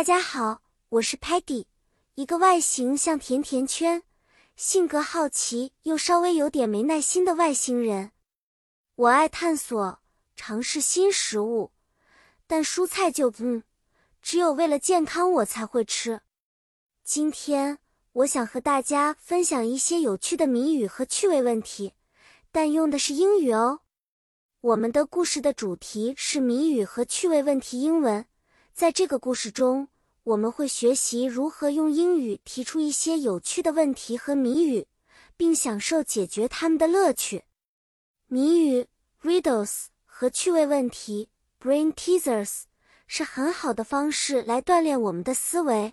大家好，我是 Patty，一个外形像甜甜圈、性格好奇又稍微有点没耐心的外星人。我爱探索、尝试新食物，但蔬菜就嗯，只有为了健康我才会吃。今天我想和大家分享一些有趣的谜语和趣味问题，但用的是英语哦。我们的故事的主题是谜语和趣味问题英文。在这个故事中，我们会学习如何用英语提出一些有趣的问题和谜语，并享受解决它们的乐趣。谜语 （riddles） 和趣味问题 （brain teasers） 是很好的方式来锻炼我们的思维，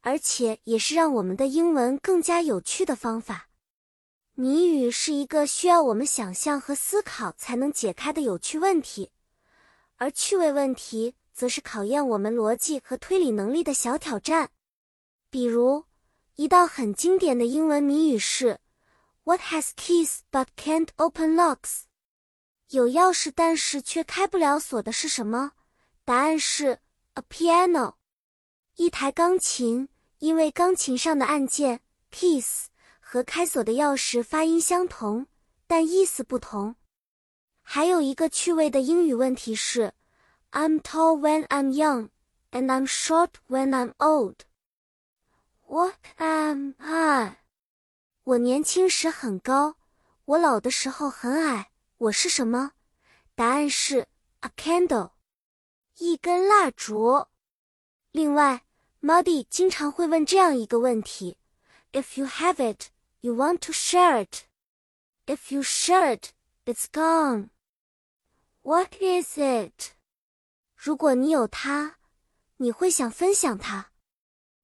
而且也是让我们的英文更加有趣的方法。谜语是一个需要我们想象和思考才能解开的有趣问题，而趣味问题。则是考验我们逻辑和推理能力的小挑战。比如，一道很经典的英文谜语是 “What has keys but can't open locks？” 有钥匙但是却开不了锁的是什么？答案是 “a piano”，一台钢琴。因为钢琴上的按键 keys 和开锁的钥匙发音相同，但意思不同。还有一个趣味的英语问题是。I'm tall when I'm young, and I'm short when I'm old. What am I? 我年轻时很高，我老的时候很矮。我是什么？答案是 a candle，一根蜡烛。另外，Muddy 经常会问这样一个问题：If you have it, you want to share it. If you share it, it's gone. What is it? 如果你有它，你会想分享它；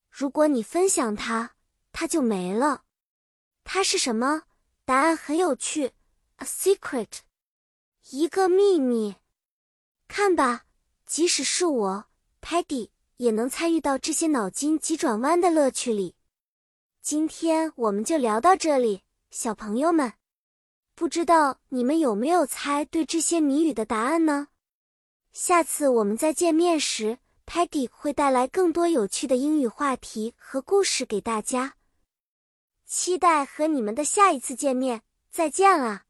如果你分享它，它就没了。它是什么？答案很有趣，a secret，一个秘密。看吧，即使是我，Paddy，也能参与到这些脑筋急转弯的乐趣里。今天我们就聊到这里，小朋友们，不知道你们有没有猜对这些谜语的答案呢？下次我们再见面时，Paddy 会带来更多有趣的英语话题和故事给大家。期待和你们的下一次见面，再见了。